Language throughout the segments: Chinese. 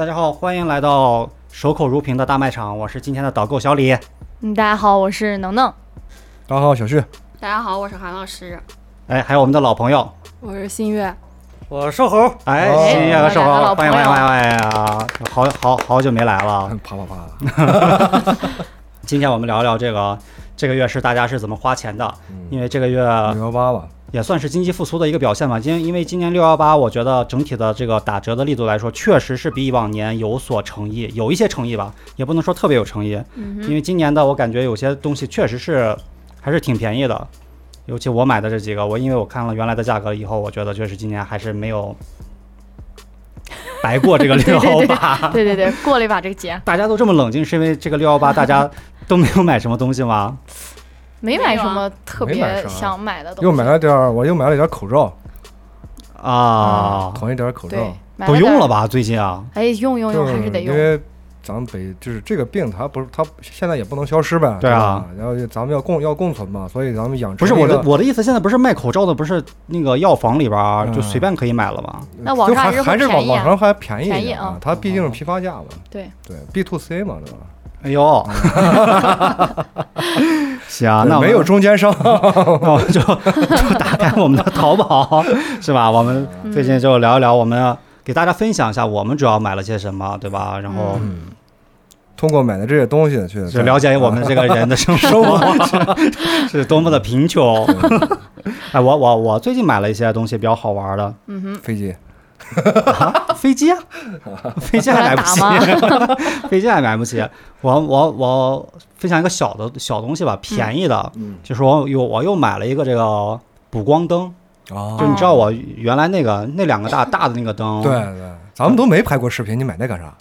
大家好，欢迎来到守口如瓶的大卖场，我是今天的导购小李。嗯，大家好，我是能能。大家好，小旭。大家好，我是韩老师。哎，还有我们的老朋友，我是新月。我是瘦猴。哎，哦新月和瘦猴，欢迎欢迎欢迎啊！好好好久没来了。啪啪啪，今天我们聊聊这个这个月是大家是怎么花钱的，因为这个月六幺八吧，也算是经济复苏的一个表现吧。今因为今年六幺八，我觉得整体的这个打折的力度来说，确实是比往年有所诚意，有一些诚意吧，也不能说特别有诚意。嗯因为今年的我感觉有些东西确实是还是挺便宜的，尤其我买的这几个，我因为我看了原来的价格以后，我觉得确实今年还是没有白过这个 六幺八。对对对，过了一把这个节，大家都这么冷静，是因为这个六幺八大家都没有买什么东西吗？没买什么特别想买的东西。又买了点儿，我又买了点儿口罩，啊，囤一点儿口罩都？用了吧？最近啊，哎，用用用，就还是得用。因为咱们北就是这个病，它不是它现在也不能消失呗，对啊，然后咱们要共要共存嘛，所以咱们养不是我的我的意思，现在不是卖口罩的，不是那个药房里边儿就嗯随便可以买了吗？那网就上还还是网网上还便宜一点便宜啊它毕竟是批发价嘛，对对，B to C 嘛，对吧？哎呦，行，啊那没有中间商，那我们就就打开我们的淘宝，是吧？我们最近就聊一聊，我们给大家分享一下我们主要买了些什么，对吧？然后嗯，通过买的这些东西去就了解我们这个人的生活是是多么的贫穷。哎，我我我最近买了一些东西比较好玩的，嗯哼，飞机，飞机啊，飞机还买不起。打，飞机还买不起。我我我分享一个小的小东西吧，便宜的，嗯。就是我有我又买了一个这个补光灯，哦。就你知道我原来那个那两个大 大的那个灯，对对，咱们都没拍过视频，你买那干啥？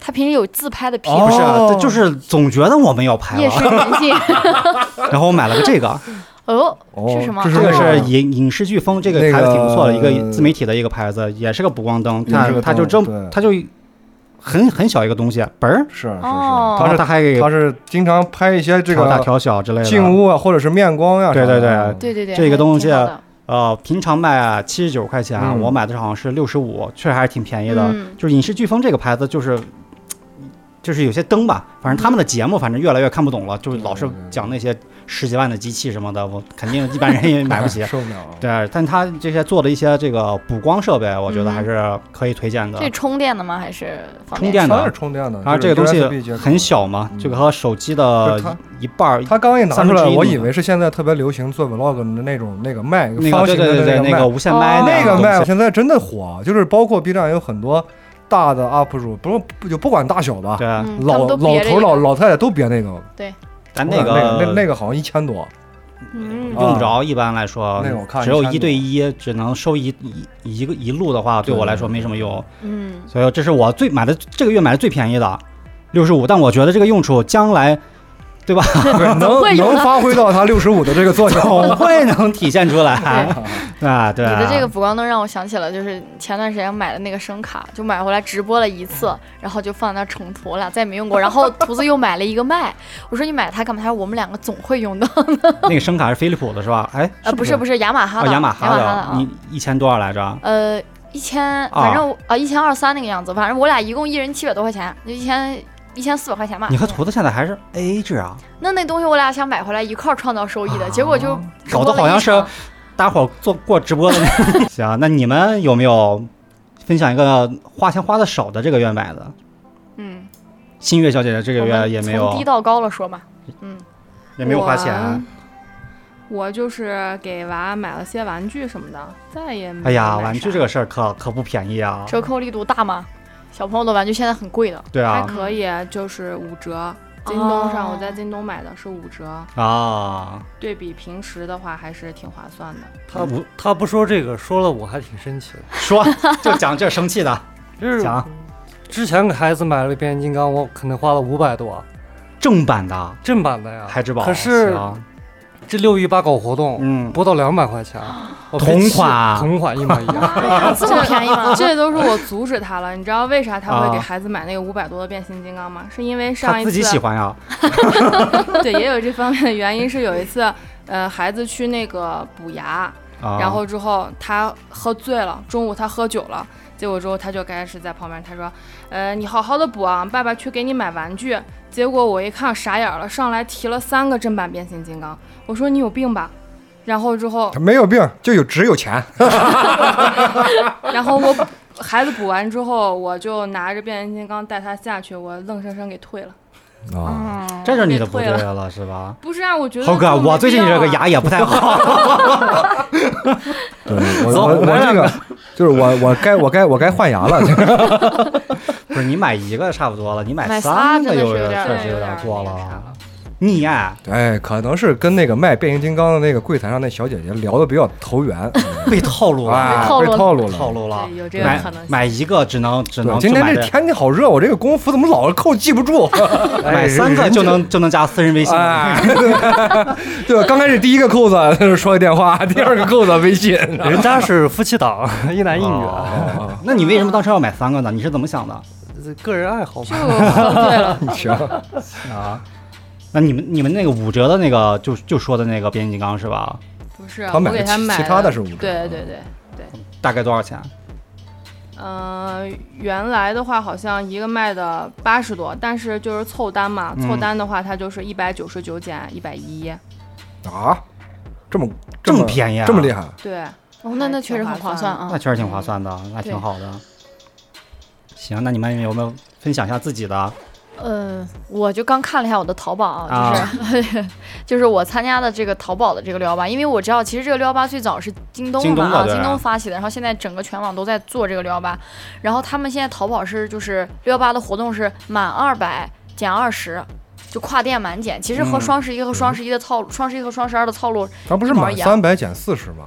他平时有自拍的癖哦。不是，就是总觉得我们要拍夜深了，人静。然后我买了个这个，哦，哦是什么？这这个哦。是影影视飓风，这个牌子挺不错的，一个个自媒体的一个牌子，也是个补光灯，它它就这么它就很很小一个东西，嘣儿，是是是，哦。它是它还给它是经常拍一些这个调大调小之类的静物啊，或者是面光呀、对对对对对对，这个东西呃，平常卖七十九块钱，嗯。我买的好像是六十五，确实还是挺便宜的。嗯。就是影视飓风这个牌子，就是就是有些灯吧，反正他们的节目反正越来越看不懂了，就是老是讲那些十几万的机器什么的，我肯定一般人也买不起。受不了。对，但他这些做的一些这个补光设备，我觉得嗯还是可以推荐的。这充电的吗？还是放充电的它是充电的，然后这个东西很小嘛，嗯这个和手机的一半儿，它刚一拿出来，我以为是现在特别流行做 vlog 的那种那个麦，那个对那个无线麦哦那个麦现在真的火，就是包括 B 站有很多大的 UP 主，不不就不管大小吧，对，嗯，他老老头老老太太都别那个，但那个那那个好像一千多，用不着，一般来说那个我看只有一对一，只能收一一一个一路的话，对我来说没什么用。嗯，所以这是我最买的这个月买的最便宜的，六十五。但我觉得这个用处将来，对吧？能 能发挥到它六十五的这个作用。总会能体现出来 啊！对，你的这个补光灯让我想起了，就是前段时间买的那个声卡，就买回来直播了一次，然后就放在那儿重涂了，再也没用过。然后图子又买了一个麦，我说你买它干嘛？他说我们两个总会用到。那个声卡是飞利浦的是吧？哎，呃，不是是不是雅马哈哦，的，雅马哈的。你一千多少来着？呃，一千，反正啊一千二三那个样子，反正我俩一共一人七百多块钱，就一千一千四百块钱吧。你和图子现在还是 A A 制啊？那那东西我俩想买回来一块儿创造收益的，结果就啊搞得好像是大伙儿做过直播的。行，那你们有没有分享一个花钱花的少的这个月买的？嗯，新月小姐姐这个月也没有从低到高了说嘛。嗯，也没有花钱。我就是给娃买了些玩具什么的，再也没哎呀，玩具这个事儿可可不便宜啊！折扣力度大吗？小朋友的玩具现在很贵的。还对啊。可以，就是五折。京东上我在京东买的是五折，啊，对比平时的话还是挺划算的。他不他不说这个，说了我还挺生气的。说就讲这生气的，就是讲。之前给孩子买了变形金刚，我可能花了五百多，正版的。正版的呀，孩之宝，可是行这六一八搞活动，嗯，不到两百块钱，同款同款一模一样。这么便宜吗？这都是我阻止他了。你知道为啥他会给啊孩子买那个五百多的变形金刚吗？是因为上一次他自己喜欢呀，对，也有这方面的原因。是有一次，呃，孩子去那个补牙，啊然后之后他喝醉了，中午他喝酒了，结果之后他就开始在旁边他说，呃，你好好的补啊，爸爸去给你买玩具。结果我一看傻眼了，上来提了三个正版变形金刚，我说你有病吧？然后之后，没有病，就有只有钱。然后我孩子补完之后，我就拿着变形金刚带他下去，我愣生生给退了。啊，嗯，这是你的不对了了是吧？不是啊，我觉得猴哥，我最近这个牙也不太好，对 我我我这个 就是我我该我该我该换牙了。不是你买一个差不多了，你买三个真的有点是有点确实有点多那个啥了。了你呀，哎，可能是跟那个卖变形金刚的那个柜台上那小姐姐聊的比较投缘，被套路了，哎，套路了被套路了。套路了，有这个买可能。买一个只能只能今天这天气好热，我这个功夫怎么老是扣记不住？买三个就能就能加私人微信。哎，对吧？刚开始第一个扣子说个电话，第二个扣子微信。人家是夫妻档，一男一女，哦那你为什么当时要买三个呢？你是怎么想的个人爱好就嘛。喝醉了，行，啊？那你们你们那个五折的那个就就说的那个变形金刚是吧？不是，他买我给他买其他的是五折对对对对，大概多少钱？嗯、原来的话好像一个卖的八十多，但是就是凑单嘛，嗯凑单的话它就是一百九十九减一百一，啊，这么这么么便宜啊这么厉害？对，哦，那那确实很划算啊那。确实挺划算的，那挺好的。行，那你们有没有分享一下自己的？呃，我就刚看了一下我的淘宝啊，就是、就是我参加的这个淘宝的这个六幺八，因为我知道其实这个六幺八最早是京东嘛啊，京东发起的，然后现在整个全网都在做这个六幺八，然后他们现在淘宝是就是六幺八的活动是满二百减二十。就跨店满减，其实和嗯双十一和双十一的套路，双十一和双十二的套路它不是满三百减四十吗？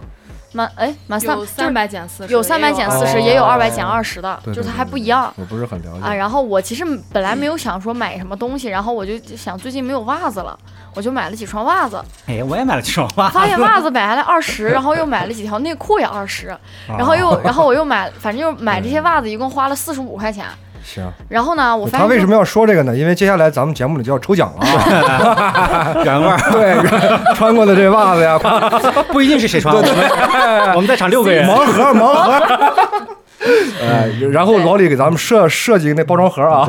满哎满三有三百减四十，有三百减四十，哦也有二百减二十的，就是它还不一样。我不是很了啊，然后我其实本来没有想说买什么东西，然后我就想最近没有袜子了，我就买了几双袜子，哎，我也买了几双袜子，发现袜子买下来二十，然后又买了几条内裤也二十，然后啊又然后我又买，反正就买这些袜子一共花了四十五块钱。行，然后呢，我发现他为什么要说这个呢？因为接下来咱们节目里就要抽奖了啊！原味儿，对，穿过的这袜子呀，不一定是谁穿，我们我们在场六个人，盲盒盲盒。呃，然后老李给咱们设设计那包装盒啊，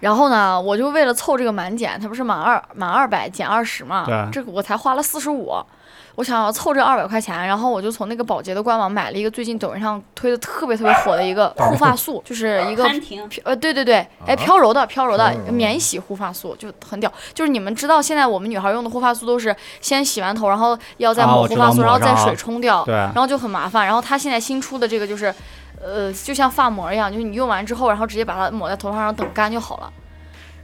然后呢，我就为了凑这个满减，它不是满二满二百减二十嘛对，这个我才花了四十五。我想要凑这二百块钱，然后我就从那个宝洁的官网买了一个最近抖音上推的特别特别火的一个护发素，就是一个呃，对对对，哎，飘柔的飘柔的免洗护发素就很屌。就是你们知道，现在我们女孩用的护发素都是先洗完头，然后要再抹护发素，然后再水冲掉，对然后就很麻烦。然后它现在新出的这个就是，呃，就像发膜一样，就是你用完之后，然后直接把它抹在头发上，等干就好了。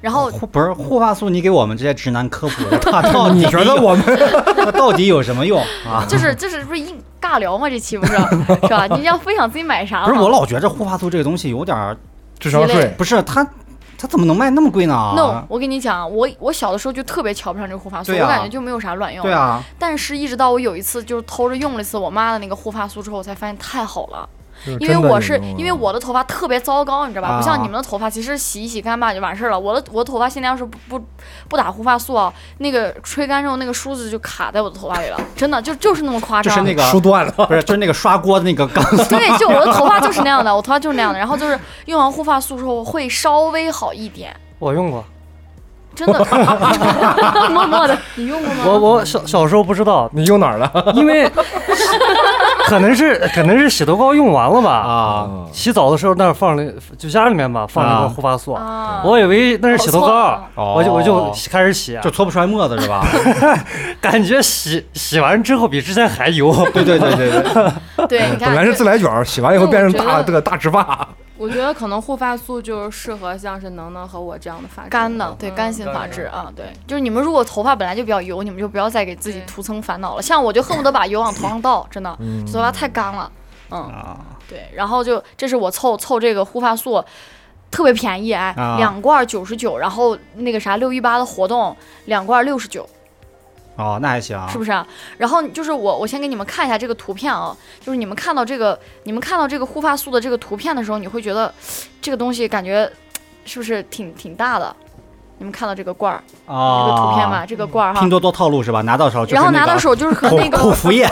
然后护不是护发素，你给我们这些直男科普的，它到 底你觉得我们 它到底有什么用啊？就是就是不是硬尬聊吗？这期不是是吧？你要分享自己买啥吗？不是我老觉着护发素这个东西有点儿，智商税？不是它它怎么能卖那么贵呢 no，我跟你讲，我我小的时候就特别瞧不上这个护发素，啊我感觉就没有啥卵用。对啊，但是，一直到我有一次就是偷着用了一次我妈的那个护发素之后，我才发现太好了。就是因为我是因为我的头发特别糟糕，你知道吧？不像啊你们的头发，其实洗一洗干吧就完事儿了。我的我的头发现在要是不不不打护发素啊，那个吹干之后那个梳子就卡在我的头发里了，真的就就是那么夸张。就是那个梳断了。不是就是那个刷锅的那个钢丝，对，就我的头发就是那样的，我头发就是那样的。然后就是用完护发素之后会稍微好一点，我用过，真的。默默的，你用过吗？我我小小时候不知道，你用哪儿了？因为可能是 可能是洗头膏用完了吧。啊，洗澡的时候那儿放了，就家里面吧放了一个护发素，啊，我以为那是洗头膏，我就我就哦开始洗，就搓不出来沫子是吧？感觉洗洗完之后比之前还油。对对对对对，对，你看，本来是自来卷，洗完以后变成大这个大直发。我觉得可能护发素就是适合像是能能和我这样的发质干的，对嗯干性发质啊，对，就是你们如果头发本来就比较油，你们就不要再给自己对徒增烦恼了。像我就恨不得把油往头上倒，真的，嗯头发太干了，嗯，啊，对，然后就这是我凑凑这个护发素。特别便宜哎，啊两罐九十九，然后那个啥六一八的活动，两罐六十九，哦，那还行，是不是啊？然后就是我，我先给你们看一下这个图片啊，就是你们看到这个，你们看到这个护发素的这个图片的时候，你会觉得这个东西感觉是不是挺挺大的？你们看到这个罐儿，这啊，个图片吧，这个罐儿哈拼，多多套路是吧？拿到手就是然后拿到手就是和那个口服液，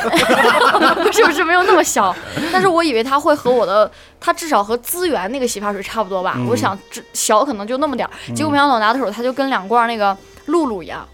是不是没有那么小，但是我以为它会和我的，它至少和资源那个洗发水差不多吧。嗯我想这小可能就那么点儿，结果没想到我拿到手，它就跟两罐那个露露一样，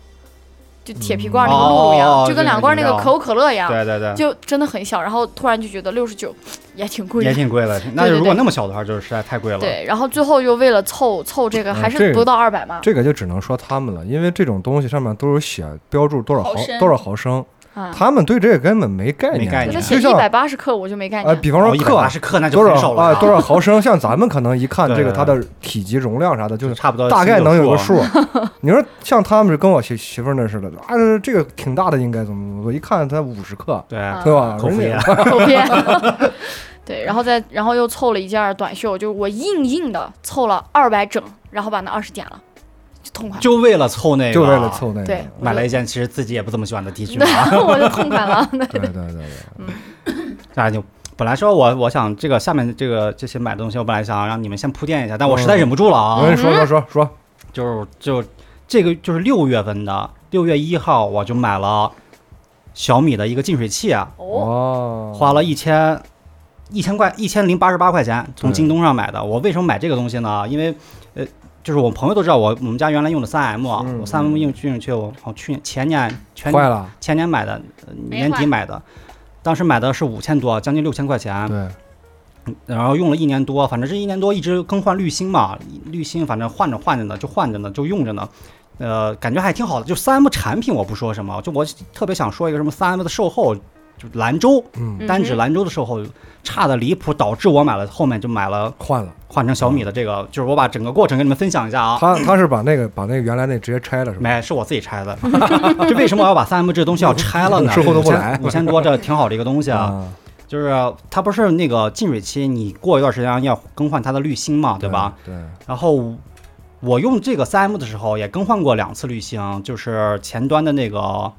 就铁皮罐那个露露一样，哦就跟两罐那个可口可乐一样，对对对，就真的很小。然后突然就觉得六十九也挺贵也。挺贵的。那如果那么小的话，就是实在太贵了。对，然后最后又为了凑凑这个，还是不到二百嘛。这个就只能说他们了，因为这种东西上面都有写标注多少毫多少毫升，啊，他们对这个根本没概念。没概念就像一百八十克我就没概呃，念。比方说一百八克十克那就多少啊多少毫升，像咱们可能一看这个它的体积容量啥的，就是差不多大概能有个数。你说像他们是跟我媳媳妇儿那似的，啊，这个挺大的，应该怎么怎么？做一看才五十克，对，啊对吧？口服。对，然后再然后又凑了一件短袖，就是我硬硬的凑了二百整，然后把那二十减了，就痛快。就为了凑那个，就为了凑那个。对买了一件其实自己也不怎么喜欢的 T 恤 我就痛快了。对对对对对，那就本来说我我想这个下面这个这些买东西，我本来想让你们先铺垫一下，但我实在忍不住了啊。我跟你说说说说，就是就这个就是六月份的六月一号，我就买了小米的一个净水器啊，哦，哦，花了一千一千块一千零八十八块钱，从京东上买的。我为什么买这个东西呢？因为呃，就是我朋友都知道我我们家原来用的三 M，、啊嗯我三 M 用净水器，我好去年前年全坏了，前年买的，呃年底买的，当时买的是五千多，将近六千块钱。对，然后用了一年多，反正这一年多一直更换滤芯嘛，滤芯反正换着换着呢，就换着呢，就用着呢，呃，感觉还挺好的。就三 M 产品我不说什么，就我特别想说一个什么三 M 的售后，就兰州嗯，嗯单指兰州的售后差的离谱，导致我买了后面就买了换了。换成小米的这个，就是我把整个过程跟你们分享一下啊。他他是把那个把那个原来那直接拆了是吧？没，是我自己拆的。这为什么我要把三 M 这东西要拆了呢？售后都不来五千多，这挺好的一个东西啊。啊，就是它不是那个净水器，你过一段时间要更换它的滤芯嘛，对吧？？对，然后我用这个三 M 的时候也更换过两次滤芯，就是前端的那个，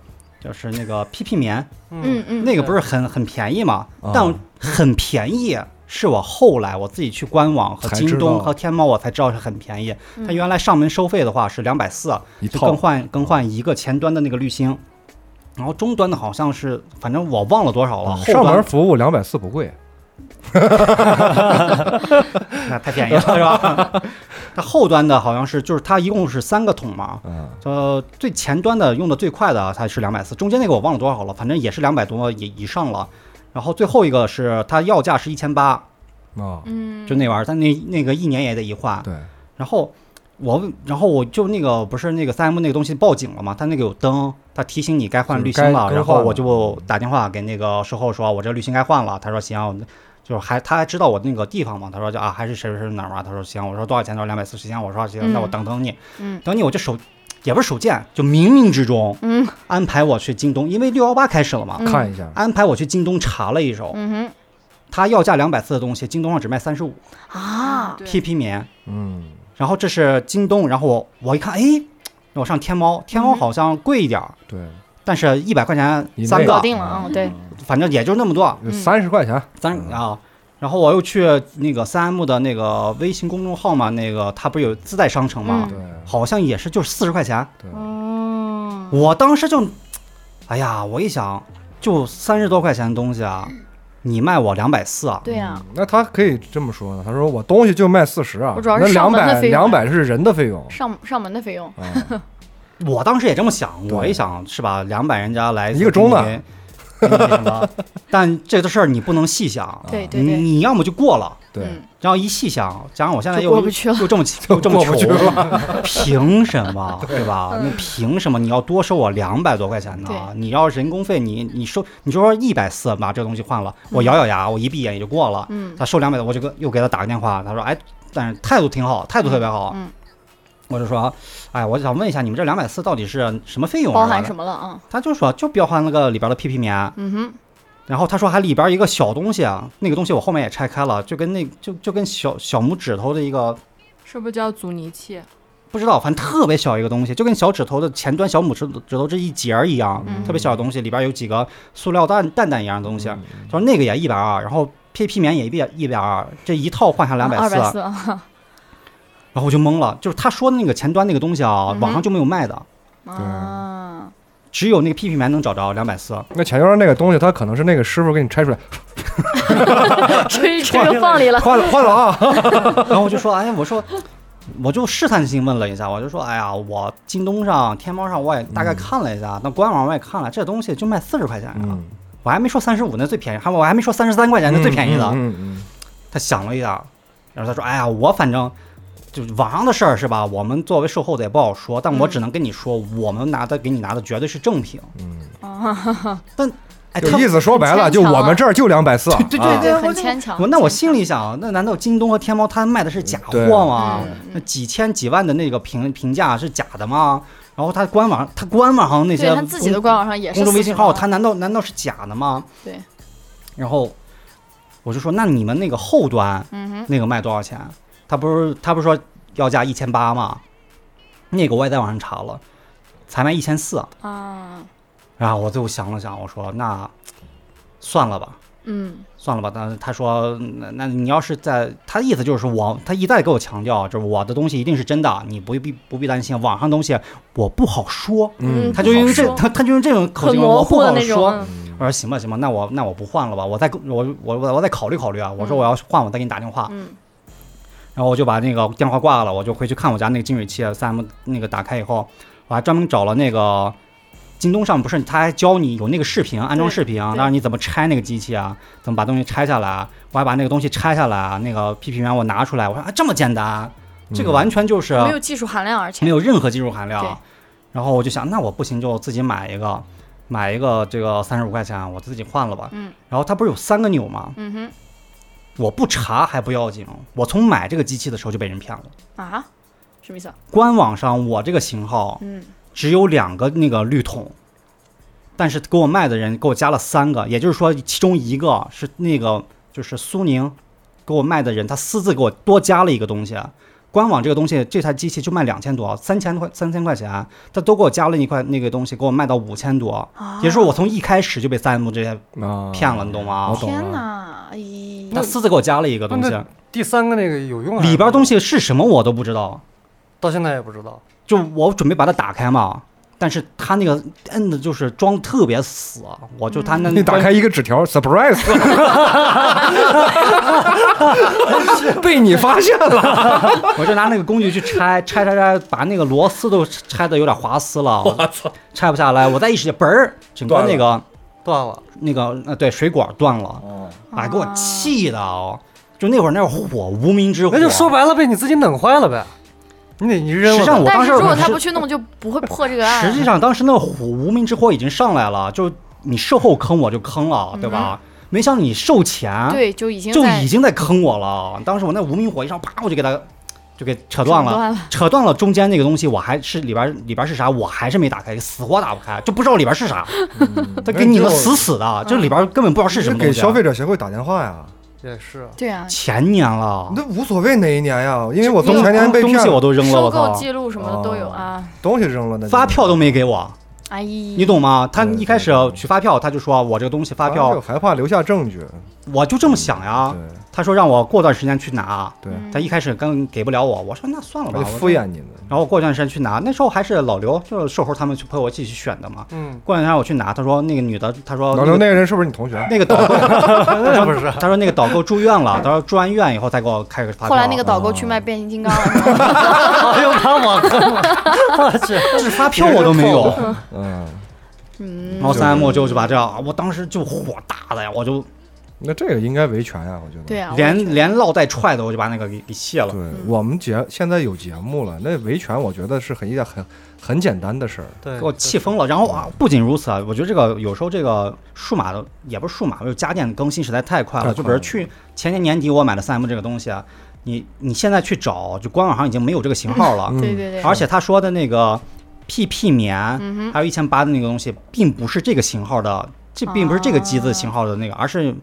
就是那个 PP 棉，嗯嗯，那个不是很很便宜嘛？啊但很便宜，是我后来我自己去官网和京东和天猫我才知道是很便宜。嗯它原来上门收费的话是两百四，更换更换一个前端的那个滤芯。然后终端的好像是，反正我忘了多少了。上门端服务两百四不贵，那太便宜了，是吧？它后端的好像是，就是它一共是三个桶嘛，嗯，呃，最前端的用的最快的它是两百四，中间那个我忘了多少了，反正也是两百多以以上了。然后最后一个是它要价是一千八，啊，嗯，就那玩意儿，它那那个一年也得一换。对，然后我问，然后我就那个不是那个三 M 那个东西报警了嘛？它那个有灯，它提醒你该换滤芯了。然后我就打电话给那个售后说，我这滤芯该换了。他说行，就是还他还知道我那个地方嘛。他说就啊还是谁谁谁哪儿嘛。他说行，我说多少钱？他说两百四十行。我说行，那我嗯等等你，嗯等你我就手也不是手贱，就冥冥之中嗯安排我去京东，因为六幺八开始了嘛，嗯看一下，安排我去京东查了一手，嗯他要价两百四的东西，京东上只卖三十五啊，PP 棉。嗯，然后这是京东，然后我我一看，哎，我上天猫，天猫嗯好像贵一点儿，对，但是一百块钱三个，搞定了，嗯，对，反正也就那么多，嗯三十块钱，三啊。然后我又去那个三 M 的那个微信公众号嘛，那个它不是有自带商城嘛，嗯。对。好像也是就是四十块钱。对，哦，我当时就，哎呀，我一想，就三十多块钱的东西啊，你卖我两百四啊，对呀，那他可以这么说呢，他说我东西就卖四十啊，我主要是那两百上门的费用两百是人的费用。上上门的费用，啊，我当时也这么想，我一想是吧，两百人家来一个钟呢给你给你什么？但这个事儿你不能细想，你对对对，你要么就过了，对，嗯然后一细想，加上我现在又过不去了。又这么又这么穷，凭什么对吧？嗯那凭什么你要多收我两百多块钱呢？你要人工费，你你收你说一百四把这个东西换了，我咬咬牙，我一闭眼也就过了。嗯。他收两百多，我就跟又给他打个电话，他说哎，但是态度挺好，态度特别好。嗯，我就说，哎，我想问一下，你们这两百四到底是什么费用？包含？什么了啊？他就说就包含那个里边的 PP 棉，嗯哼，然后他说还里边一个小东西啊，那个东西我后面也拆开了，就跟那就就跟小小拇指头的一个是不是叫阻尼器？不知道，反正特别小一个东西，就跟小指头的前端小拇指指头这一节儿一样，嗯特别小的东西，里边有几个塑料蛋蛋蛋一样的东西。他说那个也一百二，然后 PP 棉也一百一百二，这一套换下两百四，二百四啊，然后我就懵了，就是他说的那个前端那个东西啊，网上就没有卖的，啊，只有那个 PP 棉能找着两百四。那前端那个东西，它可能是那个师傅给你拆出来，吹吹又放里了，换了换了啊，然后我就说，哎，我说，我就试探性问了一下，我就说，哎呀，我京东上、天猫上我也大概看了一下，那官网我也看了，这东西就卖四十块钱啊、嗯，我还没说三十五那最便宜，还我还没说三十三块钱那最便宜的。嗯嗯。他想了一下，然后他说，哎呀，我反正。就是网上的事儿是吧？我们作为售后的也不好说，但我只能跟你说，我们拿的给你拿的绝对是正品。嗯 哎，嗯，他就意思说白了，就我们这儿就两百四，对对啊对，我就很牵强。我那我心里想，那难道京东和天猫他卖的是假货吗？嗯那几千几万的那个评评价是假的吗？然后他官网他官网上那些他自己的官网上也是公众微信号，他难道难道是假的吗？对。然后我就说，那你们那个后端嗯哼，那个卖多少钱？他不是他不是说要价一千八吗？那个我也在网上查了，才卖一千四。啊，然后我最后想了想，我说那算了吧。嗯。算了吧，但是他说，那那你要是在，他的意思就是说我，他一再给我强调，就是我的东西一定是真的，你不必不必担心，网上东西我不好说，嗯。他就用这他他就用这种口气，很模我不好说。嗯。我说行吧行吧，那我那我不换了吧，我再我我我我再考虑考虑啊，我说嗯。我要换，我再给你打电话，嗯然后我就把那个电话挂了，我就回去看我家那个净水器三 M 那个打开以后，我还专门找了那个京东上不是他还教你有那个视频安装视频，对让你怎么拆那个机器啊，怎么把东西拆下来，我还把那个东西拆下来，那个 PP 源我拿出来，我说啊这么简单，这个完全就是没有技术含量，而且没有任何技术含量。然后我就想，那我不行就自己买一个，买一个这个三十五块钱，我自己换了吧。嗯然后它不是有三个钮吗？嗯哼我不查还不要紧，我从买这个机器的时候就被人骗了。啊，什么意思啊？官网上我这个型号嗯只有两个那个滤筒，但是给我卖的人给我加了三个，也就是说其中一个是那个就是苏宁给我卖的人，他私自给我多加了一个东西。官网这个东西，这台机器就卖两千多，三千块三千块钱，他都给我加了一块那个东西，给我卖到五千多。啊，也就是说，我从一开始就被三 M 这些啊骗了，你懂吗我？懂天了。哪，哎呀，他私自给我加了一个东西，第三个那个有用啊？里边东西是什么我都不知道。到现在也不知道。就我准备把它打开嘛，但是他那个摁的就是装特别死，我就他那你打开一个纸条，surprise，被你发现了。我就拿那个工具去拆，拆拆拆，把那个螺丝都拆的有点滑丝了，我操，拆不下来，我再一使劲，嘣儿，整个那个断了，那个呃对水管断了，哦，哎，给我气的哦，就那会儿那火无名之火，那就说白了被你自己弄坏了呗。你得你扔实际上了。但我当时是如果他不去弄，就不会破这个案。实际上当时那个火无名之火已经上来了，就你售后坑我就坑了，对吧？没想到你售前对，就已经就在已经在坑我了。当时我那无名火一上，啪，我就给他就给扯断了，断了。扯断了中间那个东西，我还是里边里边是啥，我还是没打开，死活打不开，就不知道里边是啥。他给你们死死的，就里边根本不知道是什么东西。啊给消费者协会打电话呀，也是，对啊，前年了，那无所谓哪一年呀，因为我东从前年被东西我，都扔了，收购记录什么的都有哦。啊。东西扔了，那发票都没给我，哎，你懂吗？他一开始取发票，他就说我这个东西发就票，害怕留下证据，我就这么想呀。对他说让我过段时间去拿，对，嗯他一开始刚给不了我，我说那算了吧，敷衍你们。然后过段时间去拿，那时候还是老刘，就是售后他们去陪我一起去选的嘛。嗯，过两天我去拿，他说那个女的，他说老刘那个人是不是你同学？那个导购，那不是，他说那个导购住院了，他说住完院以后再给我开个发票。后来那个导购去卖变形金刚了，是吧又把我坑了，我去，这发票我都没有。嗯，嗯然后三 M 就就把这样，我当时就火大的呀，我就那这个应该维权呀，我觉得。对啊，连连唠带踹的，我就把那个给给卸了。对我们节现在有节目了，那维权我觉得是很一件很很简单的事儿。对，给我气疯了。然后啊，不仅如此啊，我觉得这个有时候这个数码的也不是数码，就是家电更新实在太快了。快了就比如去前年年底我买的三 M 这个东西啊，你你现在去找，就官网上已经没有这个型号了。嗯对对对，而且他说的那个 PP 棉，嗯，还有一千八的那个东西，并不是这个型号的，这并不是这个机子型号的那个，而是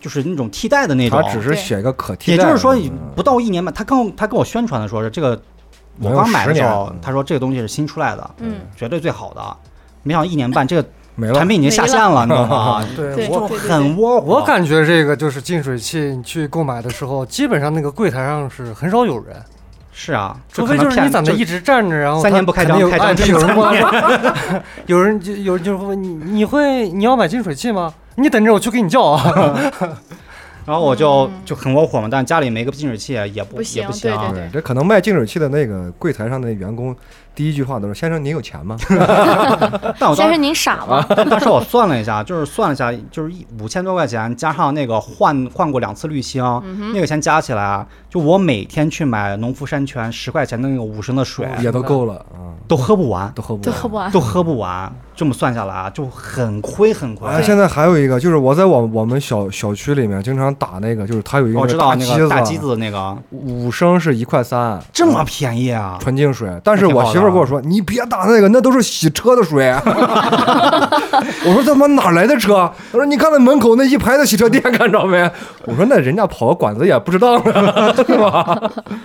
就是那种替代的那种。他只是写一个可替代，也就是说嗯，不到一年半，他跟他跟我宣传的说是这个，我刚买的时候，他说这个东西是新出来的，嗯，绝对最好的。没想到一年半，这个没了产。品已经下线了，你知道吗？对就很窝火。我感觉这个就是净水器，你去购买的时候，基本上那个柜台上是很少有人，是啊，除非就是你在那一直站着，然后三年不开张开张有人三问，有人就有人就问你，你会你要买净水器吗？你等着我去给你叫啊！然后我就嗯就很窝火嘛，但家里没个净水器也不也不行。对对对，这可能卖净水器的那个柜台上的员工，第一句话都是：“先生，您有钱吗 但我先生您傻吗？当时我算了一下，就是算了一下，就是一五千多块钱，加上那个换换过两次滤芯，嗯那个钱加起来啊，就我每天去买农夫山泉十块钱的那个五升的水，？”也都够了啊，都喝不完，都喝不完。都喝不完。都喝不完。这么算下来啊，就很亏很亏。哎，现在还有一个，就是我在我我们小小区里面经常打那个，就是它有一个我知道那机个大机子，子那个五升是一块三，这么便宜啊！纯净水。但是我媳妇儿跟我说：“你别打那个，那都是洗车的水。”我说：“他妈哪来的车？”他说：“你看那门口那一排的洗车店，看着没？”我说：“那人家跑个馆子也不知道呢，对吧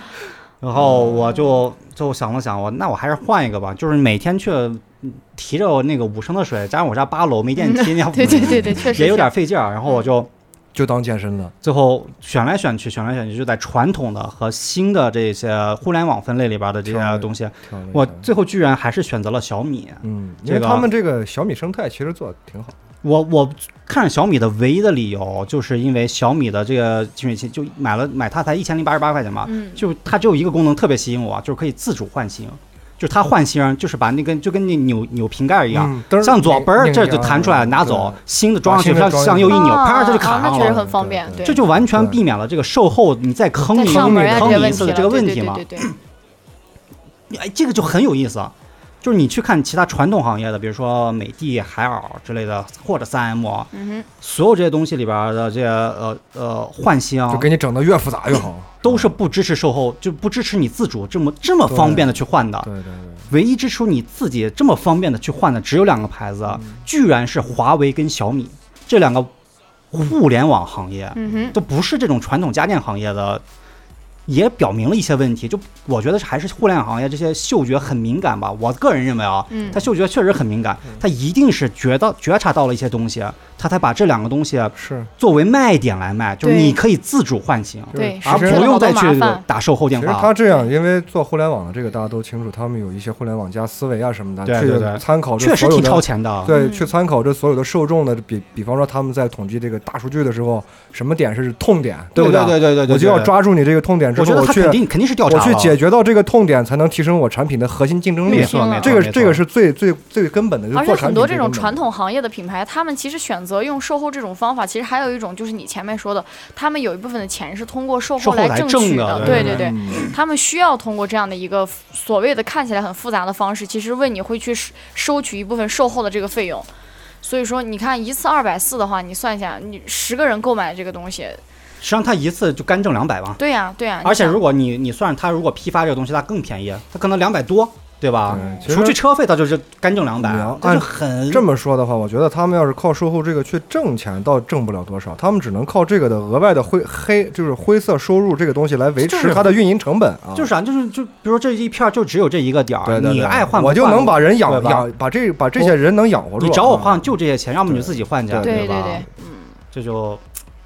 然后我就就想了想，我那我还是换一个吧，就是每天去嗯提着那个五升的水，加上我家八楼没电梯，那样对对对对，确实也有点费劲儿。然后我就就当健身了。最后选来选去，选来选去，就在传统的和新的这些互联网分类里边的这些东西，我最后居然还是选择了小米。嗯，因为他们这个小米生态其实做的挺好。我我看小米的唯一的理由，就是因为小米的这个净水器就买了买它才一千零八十八块钱嘛，嗯，就它只有一个功能特别吸引我，就是可以自主换芯，就是它换芯就是把那根就跟那扭扭瓶盖一样。嗯，向左嘣儿，这就弹出来，拿走新的装上去，向向右一扭，啊啪，它就卡啊那确实上了。很方便。这就完全避免了这个售后你再坑在你上门呀这些坑你一次的这个问题嘛哎，这个就很有意思，啊就是你去看其他传统行业的，比如说美的、海尔之类的，或者三 M，嗯所有这些东西里边的这些呃呃换芯就给你整的越复杂越好。都是不支持售后，就不支持你自主这么这么方便的去换的。对对对，唯一支持你自己这么方便的去换的只有两个牌子，居然是华为跟小米这两个互联网行业，嗯哼，都不是这种传统家电行业的，也表明了一些问题。就我觉得还是互联网行业这些嗅觉很敏感吧。我个人认为啊，嗯它嗅觉确实很敏感，他一定是觉到觉察到了一些东西，他才把这两个东西是。作为卖点来卖，就是你可以自主唤醒，对，而不用再去打售后其实电话。他这样，因为做互联网的这个大家都清楚，他们有一些互联网加思维啊什么的，对对对去参考这确实挺超前的。对，嗯去参考这所有的受众的，比比方说他们在统计这个大数据的时候，什么点是痛点，对不对对对对对，我就要。抓住你这个痛点之我觉后，我去得他肯定肯定是调查我去解决到这个痛点，才能提升我产品的核心竞争力没。错，这个这个是最最最根本的，而且很多这种传统行业的品牌，他们其实选择用售后这种方法，其实还有一种就是你前面说的，他们有一部分的钱是通过售售后来挣挣取对的对对对，嗯他们需要通过这样的一个所谓的看起来很复杂的方式，其实为你会去收收取一部分售后的这个费用。所以说，你看一次二百四的话，你算一下，你十个人购买这个东西，实际上他一次就干挣两百嘛。对呀、对呀、而且如果你你算他如果批发这个东西，它更便宜，他可能两百多，对吧？对除去车费，他就是干挣两百按很这么说的话，我觉得他们要是靠售后这个去挣钱，倒挣不了多少，他们只能靠这个的额外的灰黑，就是灰色收入这个东西来维持它的运营成本啊。就是啊，就是就比如说这一片就只有这一个点儿，对对对，你爱换不我就能把人养养，把这把这些人能养活住。你找我啊换就这些钱，要么你就自己换去，对吧？对对对，嗯，这就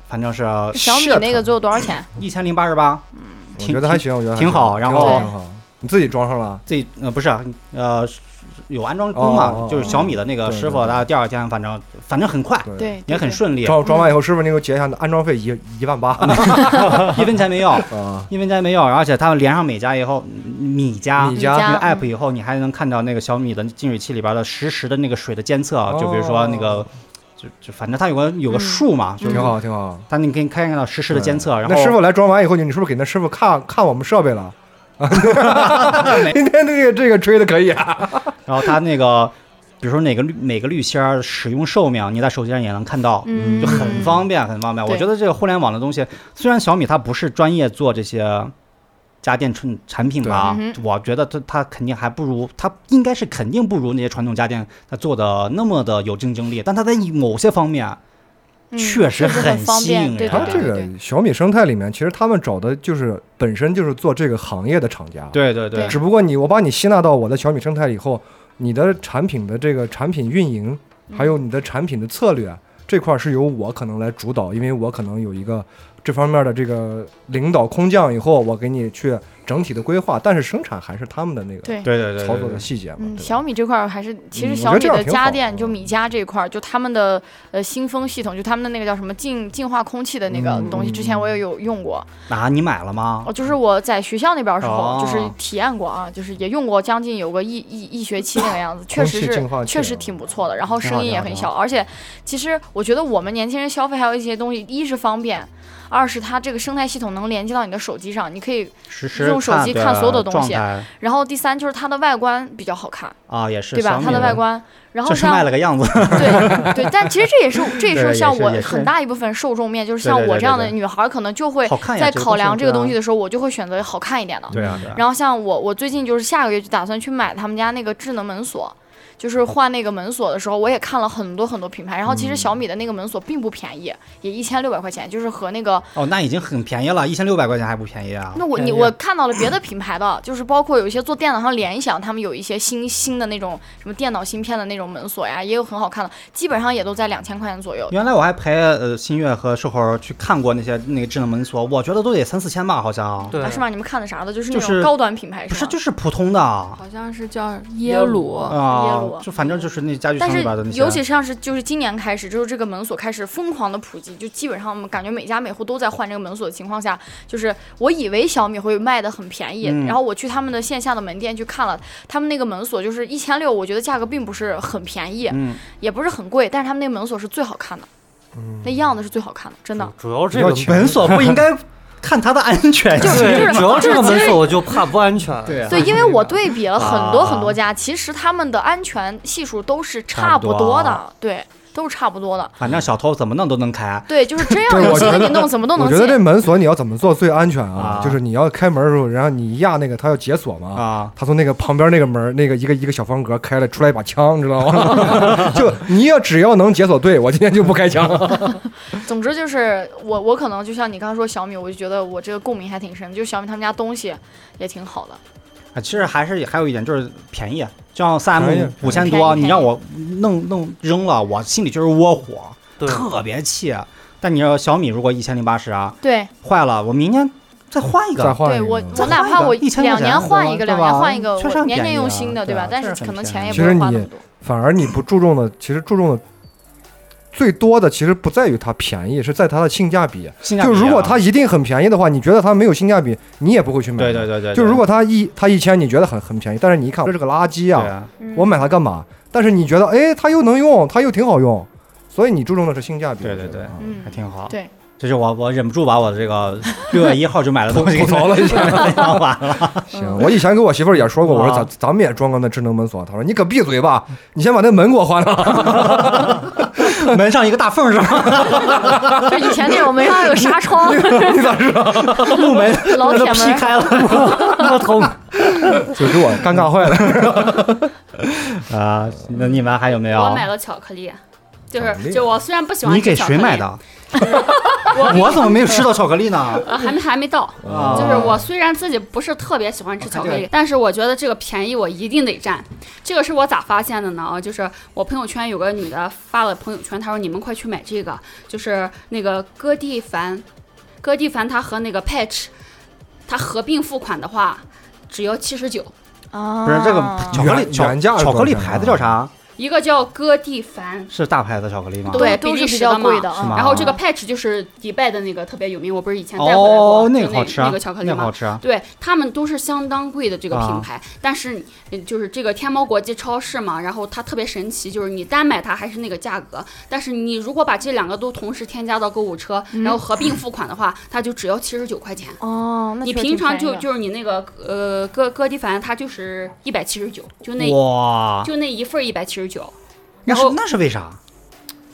反正是小米那个最后多少钱？一千零八十八，我觉得还行，我觉得挺挺好然后。你自己装上了？自己呃不是呃有安装工嘛，就是小米的那个师傅，他第二天反正反正很快，对，也很顺利，装装完以后，师傅你给我结一下安装费一一万八 一分钱没要，啊。一分钱没有，而且他们连上美家以后，米家米家那个嗯 app 以后，你还能看到那个小米的净水器里边的实时的那个水的监测，就比如说那个，就就反正它有个有个嗯数嘛，就挺好，挺好。它你可以看到实时的监测，然后那师傅来装完以后，你你是不是给那师傅看看我们设备了？啊，今天这个这个吹的可以啊。然后它那个，比如说哪个滤每个滤芯儿使用寿命，你在手机上也能看到，嗯，就很方便，很方便。我对觉得这个互联网的东西，虽然小米它不是专业做这些家电产产品吧我觉得它它肯定还不如，它应该是肯定不如那些传统家电它做的那么的有竞争力。但它在某些方面，嗯确实很很方便，吸引人。对他这个小米生态里面，其实他们找的就是本身就是做这个行业的厂家。对对对。对只不过你我把你吸纳到我的小米生态以后，你的产品的这个产品运营，还有你的产品的策略这块儿是由我可能来主导，因为我可能有一个这方面的这个领导空降以后，我给你去整体的规划，但是生产还是他们的那个对。对对对，操作的细节嘛。小米这块儿还是，其实小米的家电，就嗯米家这一块儿，就他们的呃新风系统，就他们的那个叫什么净净化空气的那个嗯东西，之前我也有用过。啊，你买了吗？哦，就是我在学校那边儿时候，哦就是体验过啊，就是也用过将近有个一一一学期那个样子，确实是确实啊挺不错的，然后声音也很小，而且其实我觉得我们年轻人消费还有一些东西，一是方便。二是它这个生态系统能连接到你的手机上，你可以，用手机看所有的东西然后第三就是它的外观比较好看，啊，也是对吧？它的外观，然后像卖了个样子，对对，但其实这也是这也是像我很大一部分受众面，就是像我这样的女孩儿，可能就会在考量这个东西的时候，我就会选择好看一点的。对啊。然后像我，我最近就是下个月就打算去买他们家那个智能门锁，就是换那个门锁的时候，我也看了很多很多品牌。然后其实小米的那个门锁并不便宜，也一千六百块钱，就是和那个哦，那已经很便宜了，一千六百块钱还不便宜啊？那我你我看到了别的品牌的，就是包括有一些做电脑上联想，他们有一些新新的那种什么电脑芯片的那种门锁呀，也有很好看的，基本上也都在两千块钱左右。原来我还陪呃新月和瘦猴去看过那些那个智能门锁，我觉得都得三四千吧，好像。对啊，是吗？你们看的啥的？就是那种高端品牌吗？不是，就是普通的啊，好像是叫耶鲁，耶鲁就反正就是那家具但是城里边的那些。尤其像是就是今年开始，就是这个门锁开始疯狂的普及，就基本上我们感觉每家每户都在换这个门锁的情况下，就是我以为小米会卖的很便宜，嗯然后我去他们的线下的门店去看了，他们那个门锁就是一千六，我觉得价格并不是很便宜，嗯，也不是很贵，但是他们那个门锁是最好看的，那样子是最好看的，真的。主要这个门锁不应该看它的安全 性。就是主要这个门锁我就怕不安全。对啊对，因为我对比了很多啊很多家，其实他们的安全系数都是差不多的，对，都是差不多的。反正小偷怎么弄都能开。对，就是这样对有我觉得你弄怎么都能我觉得这。门锁你要怎么做最安全啊？啊就是你要开门的时候，然后你一压那个，它要解锁嘛。啊，他从那个旁边那个门，那个一个一个小方格开了，出来一把枪，知道吗？就你要只要能解锁对，我今天就不开枪。总之就是我我可能就像你刚刚说小米，我就觉得我这个共鸣还挺深，就是小米他们家东西也挺好的。啊，其实还是还有一点就是便宜，就像三 M 五千多，你让我弄弄扔了，我心里就是窝火，对，特别气。但你要小米如果一千零八十啊，对坏了，我明年再换一个。再换一个对我再我哪怕我换一个1000两年块钱换一个，两年换一个，确实我年年很便宜啊用新的，吧？对吧但是可能钱也其实你不会花那么多。反而你不注重的，其实注重的最多的其实不在于它便宜，是在它的性价比。性价比啊就如果它一定很便宜的话，你觉得它没有性价比，你也不会去买。对对对对，就如果它一它一千，你觉得很很便宜，但是你一看这是个垃圾啊，啊，嗯我买它干嘛？但是你觉得，哎，它又能用，它又挺好用，所以你注重的是性价比。对对对嗯还挺好。对，这是我我忍不住把我这个 六月一号就买的东西吐槽了一下完 了。行，我以前跟我媳妇儿也说过，我说啊咱咱们也装个那智能门锁，她说你可闭嘴吧，你先把那门给我换了。门上一个大缝是吧？就以前那种门上有纱窗，你咋知道？木门老铁门劈开了。我头就给我尴尬坏了。啊，那你们还有没有？我买了巧克力，就是就我虽然不喜欢你给吃巧克力，谁买的？我 我怎么没有吃到巧克力呢？呃 还没还没到。啊就是我虽然自己不是特别喜欢吃巧克力，但是我觉得这个便宜我一定得占。这个是我咋发现的呢？啊，就是我朋友圈有个女的发了朋友圈，她说你们快去买这个，就是那个歌蒂凡，歌蒂凡它和那个 Patch，它合并付款的话只要七十九，啊，不是这个巧克力巧原原价是巧克力牌子叫啥？一个叫哥蒂凡。是大牌子巧克力吗？对都是比较贵的啊。是吗然后这个 Patch 就是迪拜的那个特别有名，我不是以前带回来过，哦，那个好吃啊，那个巧克力吗好？吃啊。对他们都是相当贵的这个啊品牌，但是呃就是这个天猫国际超市嘛，然后它特别神奇，就是你单买它还是那个价格，但是你如果把这两个都同时添加到购物车，然后合并付款的话，它就只要七十九块钱。哦，那你平常就就是你那个呃哥哥迪凡，它就是一百七十九，就那哇，就那一份一百七十九，那是然后那是为啥？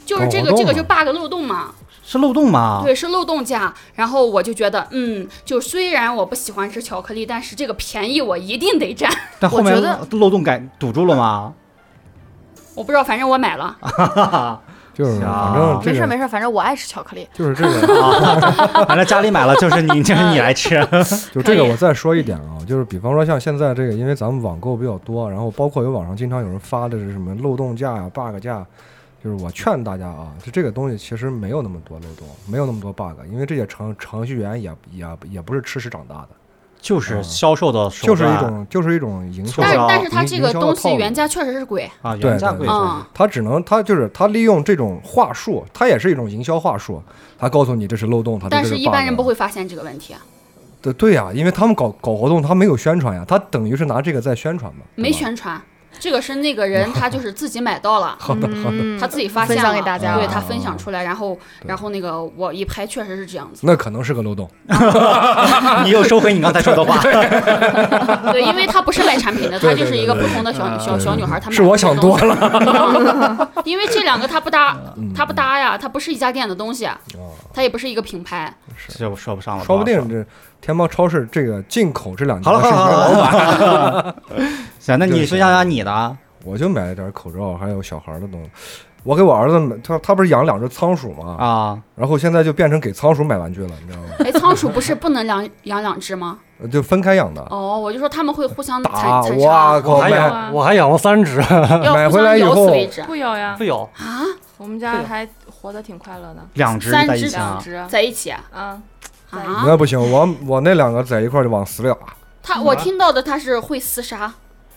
就是这个这个就 bug 漏洞嘛，是漏洞吗？对，是漏洞价。然后我就觉得，嗯，就虽然我不喜欢吃巧克力，但是这个便宜我一定得占。但后面漏洞改堵住了吗？我不知道，反正我买了。就是行反正这个没事没事，反正我爱吃巧克力。就是这个，啊，反正家里买了就是你就是你来吃。就这个我再说一点啊，就是比方说像现在这个，因为咱们网购比较多，然后包括有网上经常有人发的是什么漏洞价呀、bug 价，就是我劝大家啊，就这个东西其实没有那么多漏洞，没有那么多 bug，因为这些程程序员也也也不是吃屎长大的，就是销售的手就是一段种就是一种营销但是但是它营这个营销套路东西原价确实是贵，啊，对原价贵对对嗯，他只能他就是他利用这种话术，他也是一种营销话术，他告诉你这是漏洞，他但是一般人不会发现这个问题，对对呀、因为他们搞搞活动，他没有宣传呀，他等于是拿这个在宣传嘛，对吧没。宣传。这个是那个人他就是自己买到了，好的好的，嗯他自己发现了，享给大家对他分享出来，然后然后那个我一拍确实是这样子，那可能是个漏洞。你又收回你刚才说的话，对，因为他不是卖产品的，他就是一个普通的小小小女孩，她买是我想多了，因为这两个它不搭，嗯。它不搭呀，它不是一家店的东西，哦它也不是一个品牌，这说不上了，说不定这天猫超市这个进口这两年好了好了好了是老板，行，那你就是分享下你的，我就买了点口罩，还有小孩的东西。我给我儿子买，他他不是养两只仓鼠吗，啊，然后现在就变成给仓鼠买玩具了，你知道吗？哎，仓鼠不是不能养养两只吗？呃就分开养的。哦，我就说他们会互相打残残杀，哇靠！买我还养我还养了三只，买回来以后不咬呀，不咬啊，我们家还活得挺快乐的。两只三只在一起啊，两只。在一起啊，啊，那不行，我我那两个在一块儿就往死里打。他我听到的他是会厮杀，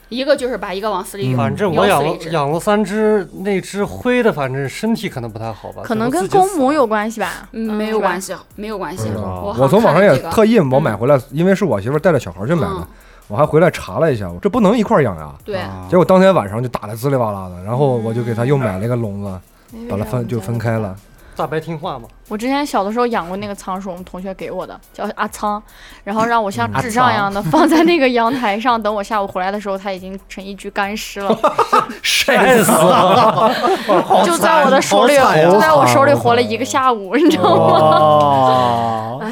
一个就是把一个往死里嗯。反正我养了。养了三只，那只灰的反正身体可能不太好吧，可能跟公母有关系吧？嗯，没有关系，没有关系。我我从网上也特意我嗯买回来，因为是我媳妇带着小孩去买的嗯，我还回来查了一下，这不能一块儿养呀。对，啊。结果当天晚上就打的滋里哇啦的，然后我就给他又买了一个笼子，嗯把它分就分开了。大白听话嘛，我之前小的时候养过那个仓鼠，我们同学给我的，叫阿仓，然后让我像智障一样的放在那个阳台上，等我下午回来的时候，它已经成一具干尸了 晒死了！就在我的手里，就在我手里活了一个下午，你知道吗？哦，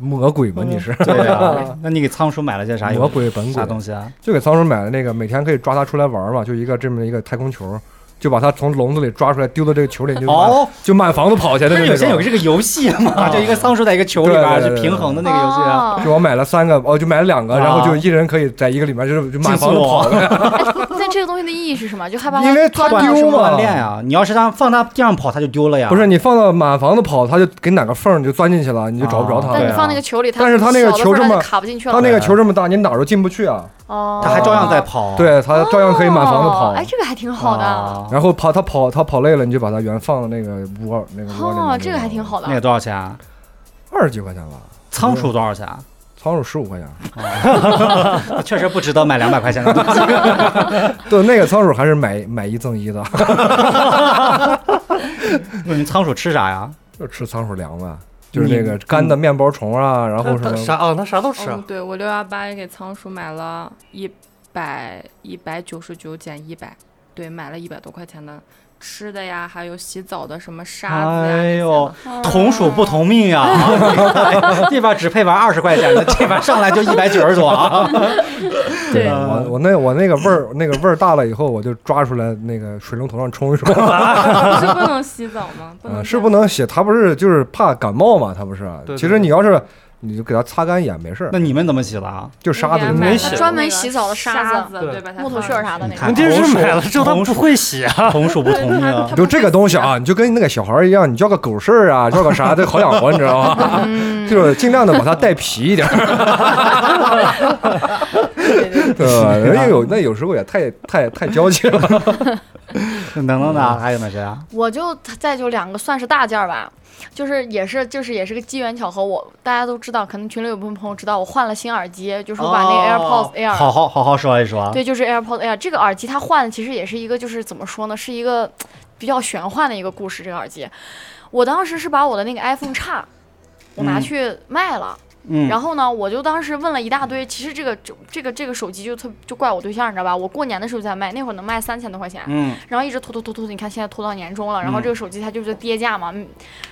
魔鬼吧你是？对呀，那你给仓鼠买了些啥？魔鬼本鬼，啥东西啊？就给仓鼠买了那个每天可以抓它出来玩嘛，就一个这么一个太空球，就把它从笼子里抓出来丢到这个球里，就满哦，就满房子跑起来的那种。不是有些有这个游戏嘛，就一个仓鼠在一个球里边儿对对对去平衡的那个游戏啊。哦就我买了三个，哦，就买了两个，啊然后就一人可以在一个里面就是就满房子跑。但这个东西的意义是什么？就害怕它因为它丢嘛锻炼呀，你要是让放它地上跑，它就丢了呀。不是你放到满房子跑，它就给哪个缝儿你就钻进去了，你就找不着它了。放那个球里，它但是它那个球这么卡不进去了。它那个球这么大，你哪儿都进不去啊。哦，它还照样在跑。对，它照样可以满房子跑哦。哎，这个还挺好的。啊然后跑，它跑，它跑累了，你就把它原放到那个窝那个窝里面。哦，这个还挺。好的那。个多少钱啊？二十几块钱吧，仓鼠多少钱啊？仓鼠十五块钱。确实不值得买两百块钱的东西。对，那个仓鼠还是买买一赠一的，那你仓鼠吃啥呀？就吃仓鼠粮呗，就是那个干的面包虫啊，然后什么它啥啊？它啥都吃啊嗯，，对我六幺八也给仓鼠买了一百一百九十九减一百，对，买了一百多块钱的吃的呀，还有洗澡的什么沙子呀。哎呦同属不同命呀！这边只配玩二十块钱的，这边上来就一百九十多啊！对，我我那我那个味儿那个味儿大了以后，我就抓出来那个水龙头上冲一冲。不是不能洗澡吗？不能嗯，是不能洗，他不是就是怕感冒嘛，他不是。对对其实你要是你就给它擦干眼没事儿，那你们怎么洗的啊？就沙子就没洗。专门洗澡的沙子子，对对，把它木头放屑啥的那个看问题是买了之后它不会洗啊，同属不同命啊！就这个东西啊，你就跟那个小孩一样，你叫个狗事儿啊，叫个啥都好养活，你知道吗？嗯，就是尽量的把它带皮一点儿，对对对，对吧？人家有那有时候也太太太娇气了。能能的还有哪些啊？我就再就两个算是大件儿吧，就是也是就是也是个机缘巧合，我大家都知道，可能群里有部分朋友知道，我换了新耳机，就是我把那个 AirPods 哦 Air，、好好好好说一说。对，就是 AirPods Air 这个耳机，它换的其实也是一个，就是怎么说呢，是一个比较玄幻的一个故事。这个耳机，我当时是把我的那个 iPhone 叉，我拿嗯去卖了。嗯，然后呢，我就当时问了一大堆，其实这个就这个这个手机就特就怪我对象，你知道吧？我过年的时候在卖，那会儿能卖三千多块钱，嗯。然后一直拖拖拖拖，你看现在拖到年终了，然后嗯。这个手机它就是跌价嘛，嗯，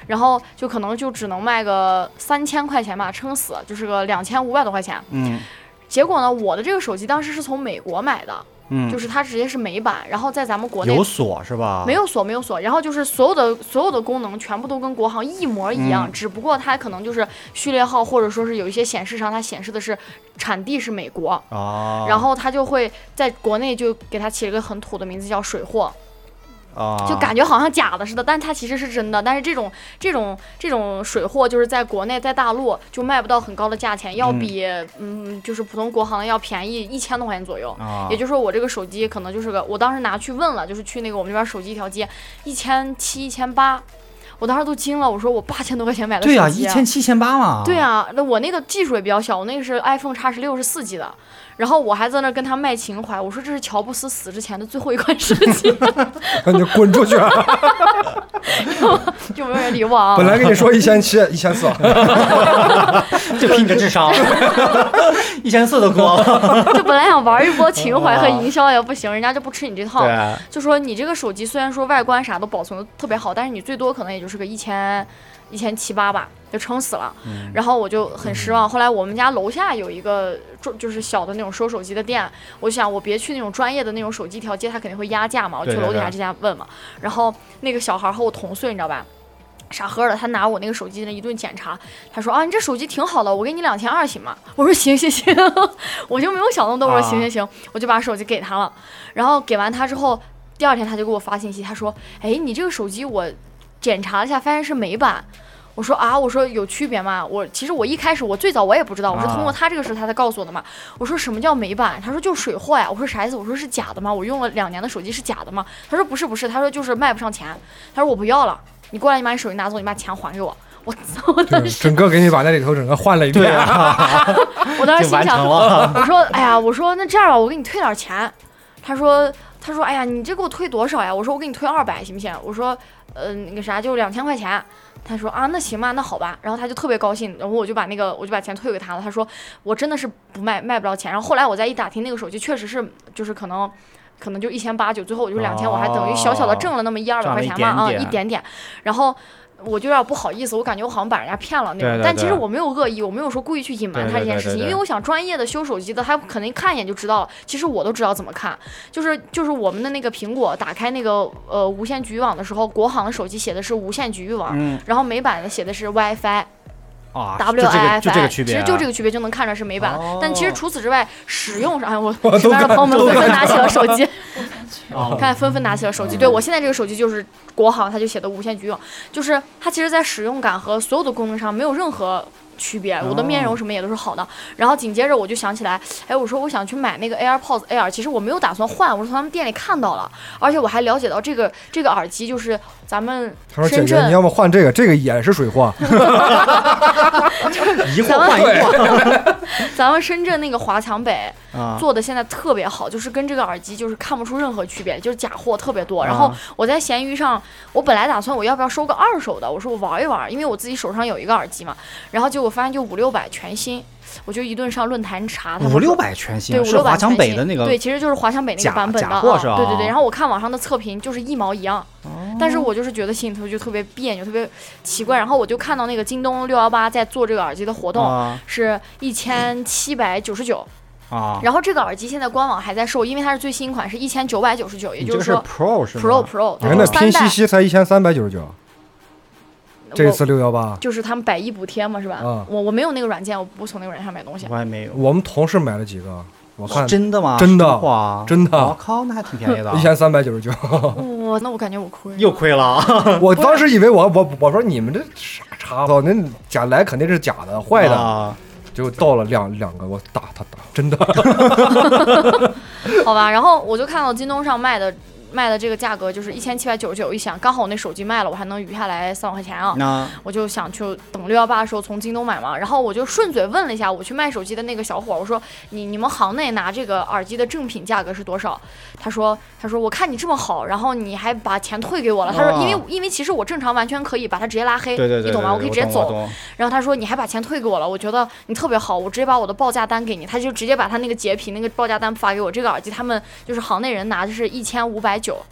然后就可能就只能卖个三千块钱吧，撑死就是个两千五百多块钱。嗯。结果呢，我的这个手机当时是从美国买的，嗯，就是它直接是美版，然后在咱们国内有锁是吧？没有锁，没有锁，然后就是所有的所有的功能全部都跟国行一模一样，嗯只不过它可能就是序列号或者说是有一些显示上它显示的是产地是美国，哦，然后它就会在国内就给它起了一个很土的名字叫水货。啊，就感觉好像假的似的，但它其实是真的。但是这种这种这种水货，就是在国内在大陆就卖不到很高的价钱，要比嗯就是普通国行的要便宜一千多块钱左右。啊，也就是说，我这个手机可能就是个，我当时拿去问了，就是去那个我们那边手机一条街，一千七、一千八，我当时都惊了，我说我八千多块钱买的手对呀，机、一千七千八嘛，对啊，那我那个技术也比较小，我那个是 iPhone X 十六是四 G 的，然后我还在那跟他卖情怀，我说这是乔布斯死之前的最后一款手机，那你就滚出去！就没有人理我啊。本来跟你说一千七、一千四，就凭你这智商，一千四都过了。就本来想玩一波情怀和营销也不行，人家就不吃你这套，就说你这个手机虽然说外观啥都保存的特别好，但是你最多可能也就是个一千一千七八吧，就撑死了。嗯然后我就很失望。后来我们家楼下有一个就就是小的那种收手机的店，我就想我别去那种专业的那种手机一条街，他肯定会压价嘛。我去楼底下这家问嘛，然后那个小孩和我同岁，你知道吧？傻呵的，他拿我那个手机那一顿检查，他说啊，你这手机挺好的，我给你两千二行吗？我说行行行，我就没有想那么多，我说行行行，我就把手机给他了。然后给完他之后，第二天他就给我发信息，他说，哎，你这个手机我检查了一下，发现是美版。我说啊，我说有区别吗？我其实我一开始我最早我也不知道，我是通过他这个事他才告诉我的嘛。我说什么叫美版？他说就是水货呀。我说啥意思？我说是假的吗？我用了两年的手机是假的吗？他说不是不是，他说就是卖不上钱。他说我不要了，你过来，你把你手机拿走，你把钱还给我。我操！我当时整个给你把那里头整个换了一遍。啊，我当时心想。我说哎呀，我说那这样吧，我给你退点钱。他说他说哎呀，你这给我退多少呀？我说我给你退二百行不行？我说呃那个啥就两千块钱。他说啊，那行吧，那好吧。然后他就特别高兴，然后我就把那个我就把钱退给他了。他说我真的是不卖卖不着钱。然后后来我再一打听，那个手机确实是就是可能。可能就一千八九，最后我就两千、我还等于小小的挣了那么一二百块钱嘛，啊、一点点一点点。然后我就有点不好意思，我感觉我好像把人家骗了那种。对对对但其实我没有恶意，我没有说故意去隐瞒他这件事情，对对对因为我想专业的修手机的，他肯定看一眼就知道了。其实我都知道怎么看，就是就是我们的那个苹果打开那个呃无线局域网的时候，国行的手机写的是无线局域网，嗯然后美版的写的是 WiFi。啊 WiFi，就这个就这个区别啊，其实就这个区别就能看出来是美版。哦但其实除此之外，使用上，哎，我我身边的朋友们纷纷拿起了手机，哦看纷纷拿起了手机。对我现在这个手机就是国行，它就写的无线局域网，就是它其实在使用感和所有的功能上没有任何。区别，我的面容什么也都是好的。然后紧接着我就想起来，哎，我说我想去买那个 AirPods Air，其实我没有打算换，我是从他们店里看到了，而且我还了解到这个这个耳机就是咱们他说：“姐深圳，你要么换这个，这个也是水货。一货换一货咱们深圳那个华强北啊，做的现在特别好，就是跟这个耳机就是看不出任何区别，就是假货特别多。啊然后我在闲鱼上，我本来打算我要不要收个二手的，我说我玩一玩，因为我自己手上有一个耳机嘛。然后结果发现就五六百全新，我就一顿上论坛查，他们五六百全新对，五六百是华强全新北的那个对，其实就是华强北那个版本的假货是吧啊对对对。然后我看网上的测评就是一毛一样，但是我就是觉得心里头就特别别扭，特别奇怪。然后我就看到那个京东六幺八在做这个耳机的活动，啊是一千七百九十九。啊，然后这个耳机现在官网还在售，因为它是最新款，是一千九百九十九，也你这个是就是说 Pro Pro Pro，对哎，那拼三代夕夕才一千三百九十九，这次六幺八，就是他们百亿补贴嘛，是吧？嗯我我没有那个软件，我不从那个软件上买东西。我也没有，我们同事买了几个，我看真的吗？真的真的我靠，那还挺便宜的一，千三百九十九。我那我感觉我亏了。又亏了啊，我当时以为我我我说你们这傻叉子，那假来肯定是假的坏的，啊结果到了两两个，我打他打，真的。好吧，然后我就看到京东上卖的卖的这个价格就是一千七百九十九，一想刚好我那手机卖了，我还能余下来三万块钱啊。那我就想去等六幺八的时候从京东买嘛，然后我就顺嘴问了一下我去卖手机的那个小伙，我说你你们行内拿这个耳机的正品价格是多少？他说他说我看你这么好，然后你还把钱退给我了。他说因为哦因为其实我正常完全可以把他直接拉黑，对对对，你懂吗？我可以直接走。然后他说你还把钱退给我了，我觉得你特别好，我直接把我的报价单给你，他就直接把他那个截屏那个报价单发给我。这个耳机他们就是行内人拿的是一千五百九，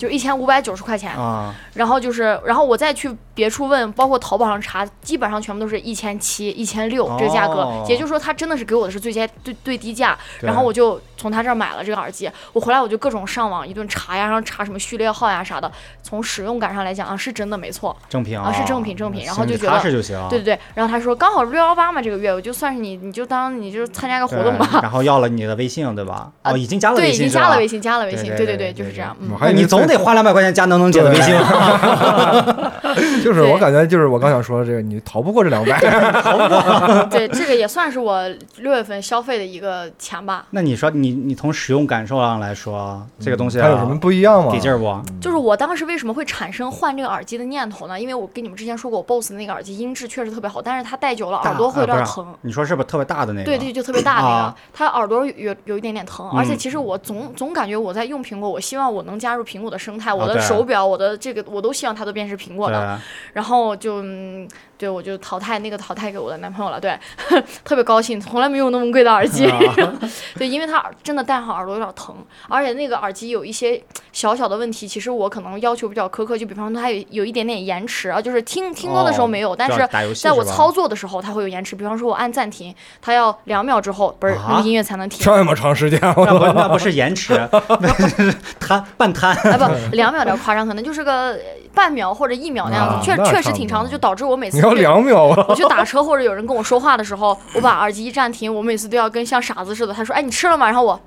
就一千五百九十块钱。啊，然后就是，然后我再去别处问，包括淘宝上查，基本上全部都是一千七、一千六这个价格。哦也就是说，他真的是给我的是最佳最最低价。然后我就从他这儿买了这个耳机，我回来我就各种上网一顿查呀，然后查什么序列号呀啥的。从使用感上来讲啊，是真的没错。正品啊是正品正品然后就觉得踏实就行。对对对，然后他说刚好六幺八嘛，这个月我就算是你，你就当你就参加个活动吧。然后要了你的微信，对吧？啊哦，已经加了对，已经加了微信，加了微信，对对对就是这样。嗯你总得花两百块钱加能能姐的微信吧？就是我感觉就是我刚想说的这个，你逃不过这两百。逃不过 对，这个也算是我六月份消费的一个钱吧。那你说你你从使用感受上来说，这个东西啊它有什么不一样吗？给劲儿不？就是我当时为什么会产生换这个耳机的念头呢？因为我跟你们之前说过，我 BOSS 那个耳机音质确实特别好，但是它戴久了耳朵会有点疼。你说是不是特别大的那个？对对，就特别大那个啊，它耳朵有有有一点点疼，嗯而且其实我总总感觉我在用苹果，我希望我能加入苹果的生态，我的手表，我的这个我都希望它都变成苹果的。然后就嗯，对我就淘汰那个淘汰给我的男朋友了，对，特别高兴，从来没有那么贵的耳机，啊 对，因为它真的戴上耳朵有点疼，而且那个耳机有一些小小的问题，其实我可能要求比较苛刻，就比方说它有有一点点延迟啊，就是听听歌的时候没有，但是。在我操作的时候，它会有延迟。比方说，我按暂停，它要两秒之后，不是那啊个音乐才能停。这么长时间，那不那不是延迟，那是瘫半瘫。哎不，两秒有点夸张，可能就是个呃半秒或者一秒那样啊子，确确实挺长的，就导致我每次你要两秒啊！我去打车或者有人跟我说话的时候，我把耳机一暂停，我每次都要跟像傻子似的。他说：“哎，你吃了吗？”然后我。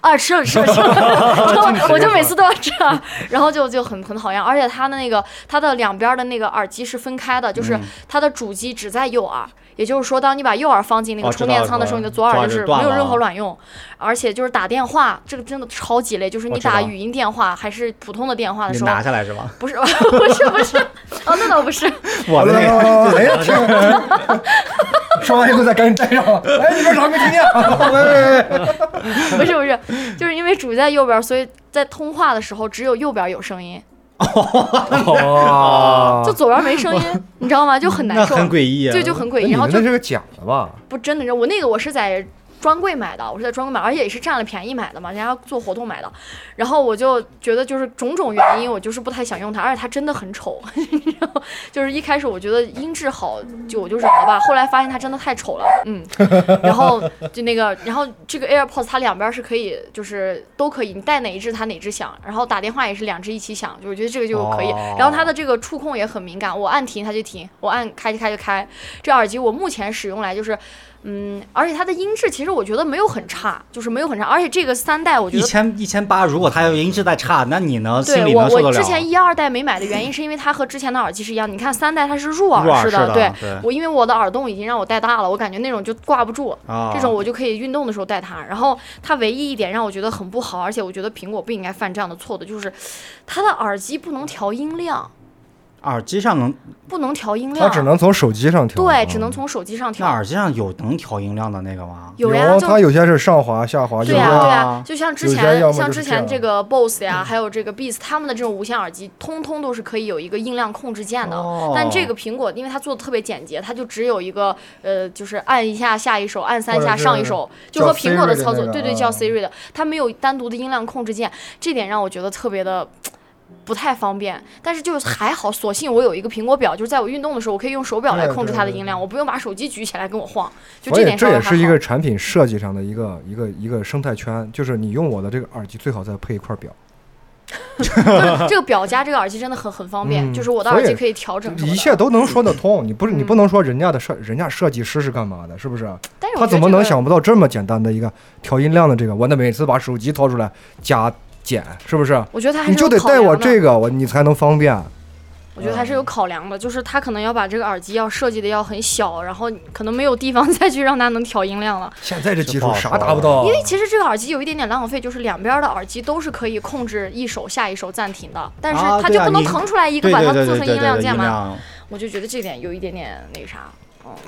啊，吃了吃了吃了，然后我就每次都要这样，然后就就很很讨厌，而且它的那个它的两边的那个耳机是分开的，就是嗯它的主机只在右耳，也就是说，当你把右耳放进那个充电仓的时候，你的左耳就就是没有任何卵用，而且就是打电话，这个真的超级累，就是你打语音电话还是普通的电话的时候，拿下来是吧？不是 不是不是，哦，那倒不是，我的那个 哎呀，听说完以后再赶紧戴上。哎，你说啥没听见？喂喂喂！不是不是，就是因为主在右边，所以在通话的时候只有右边有声音，哇 就左边没声音，你知道吗？就很难那受，很诡异啊。对，就很诡异。然后就是个假的吧？不真的，我那个我是在专柜买的，我是在专柜买，而且也是占了便宜买的嘛，人家做活动买的。然后我就觉得就是种种原因，我就是不太想用它，而且它真的很丑。然后就是一开始我觉得音质好，就我就忍了吧。后来发现它真的太丑了，嗯。然后就那个，然后这个 AirPods 它两边是可以，就是都可以，你带哪一只它哪只响。然后打电话也是两只一起响，就我觉得这个就可以。哦然后它的这个触控也很敏感，我按停它就停，我按开就开就开。这耳机我目前使用来就是。嗯，而且它的音质其实我觉得没有很差，就是没有很差，而且这个三代我觉得。一千一千八，如果它要音质再差，那你能心对我，里能受得了？我之前一二代没买的原因是因为它和之前的耳机是一样，你看三代它是入耳式的对对我因为我的耳洞已经让我戴大了，我感觉那种就挂不住，啊，这种我就可以运动的时候戴它。然后它唯一一点让我觉得很不好，而且我觉得苹果不应该犯这样的错的，就是它的耳机不能调音量，耳机上能，不能调音量它，只能从手机上调。对，嗯只能从手机上调那调。耳机上有能调音量的那个吗？有呀，就它有些是上滑下滑，对呀、些对呀、啊就像之前像之前这个 BOSS 呀，还有这个 Beats 他们的这种无线耳机，通通都是可以有一个音量控制键的。哦但这个苹果，因为它做的特别简洁，它就只有一个呃，就是按一下下一首，按三下上一首，就叫和苹果的操作，那个对对，叫啊 Siri 的，它没有单独的音量控制键，这点让我觉得特别的。不太方便，但是就是还好，索性我有一个苹果表，就是在我运动的时候，我可以用手表来控制它的音量，我不用把手机举起来跟我晃，就这点稍微还好也是一个产品设计上的一个一个一个生态圈，就是你用我的这个耳机最好再配一块表，就 是这个表加这个耳机真的很很方便，嗯就是我的耳机可以调整一切都能说得通。你不是你嗯不能说人家的设人家设计师是干嘛的，是不是？但是我他怎么能想不到这么简单的一个调音量的这个？我那每次把手机掏出来加减，是不是？我觉得它还你是有就得带我考量的这个，我你才能方便。我觉得还是有考量的，就是他可能要把这个耳机要设计的要很小，然后可能没有地方 再去让它能调音量了。现在这技术啥达不到？因为其实这个耳机有一点点浪费，就是两边的耳机都是可以控制一首下一首暂停的，但是啊它就不能腾出来一个把它做成音量键吗？我就觉得这点有一点点那个啥。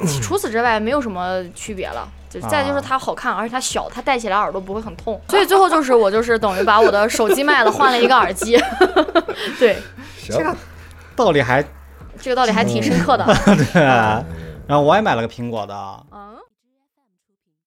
嗯，除此之外没有什么区别了。就再就是它好看，而且它小，它戴起来耳朵不会很痛。所以最后就是我就是等于把我的手机卖了，换了一个耳机。对，这个，道理还这个道理还挺深刻的。对，然后我也买了个苹果的，嗯。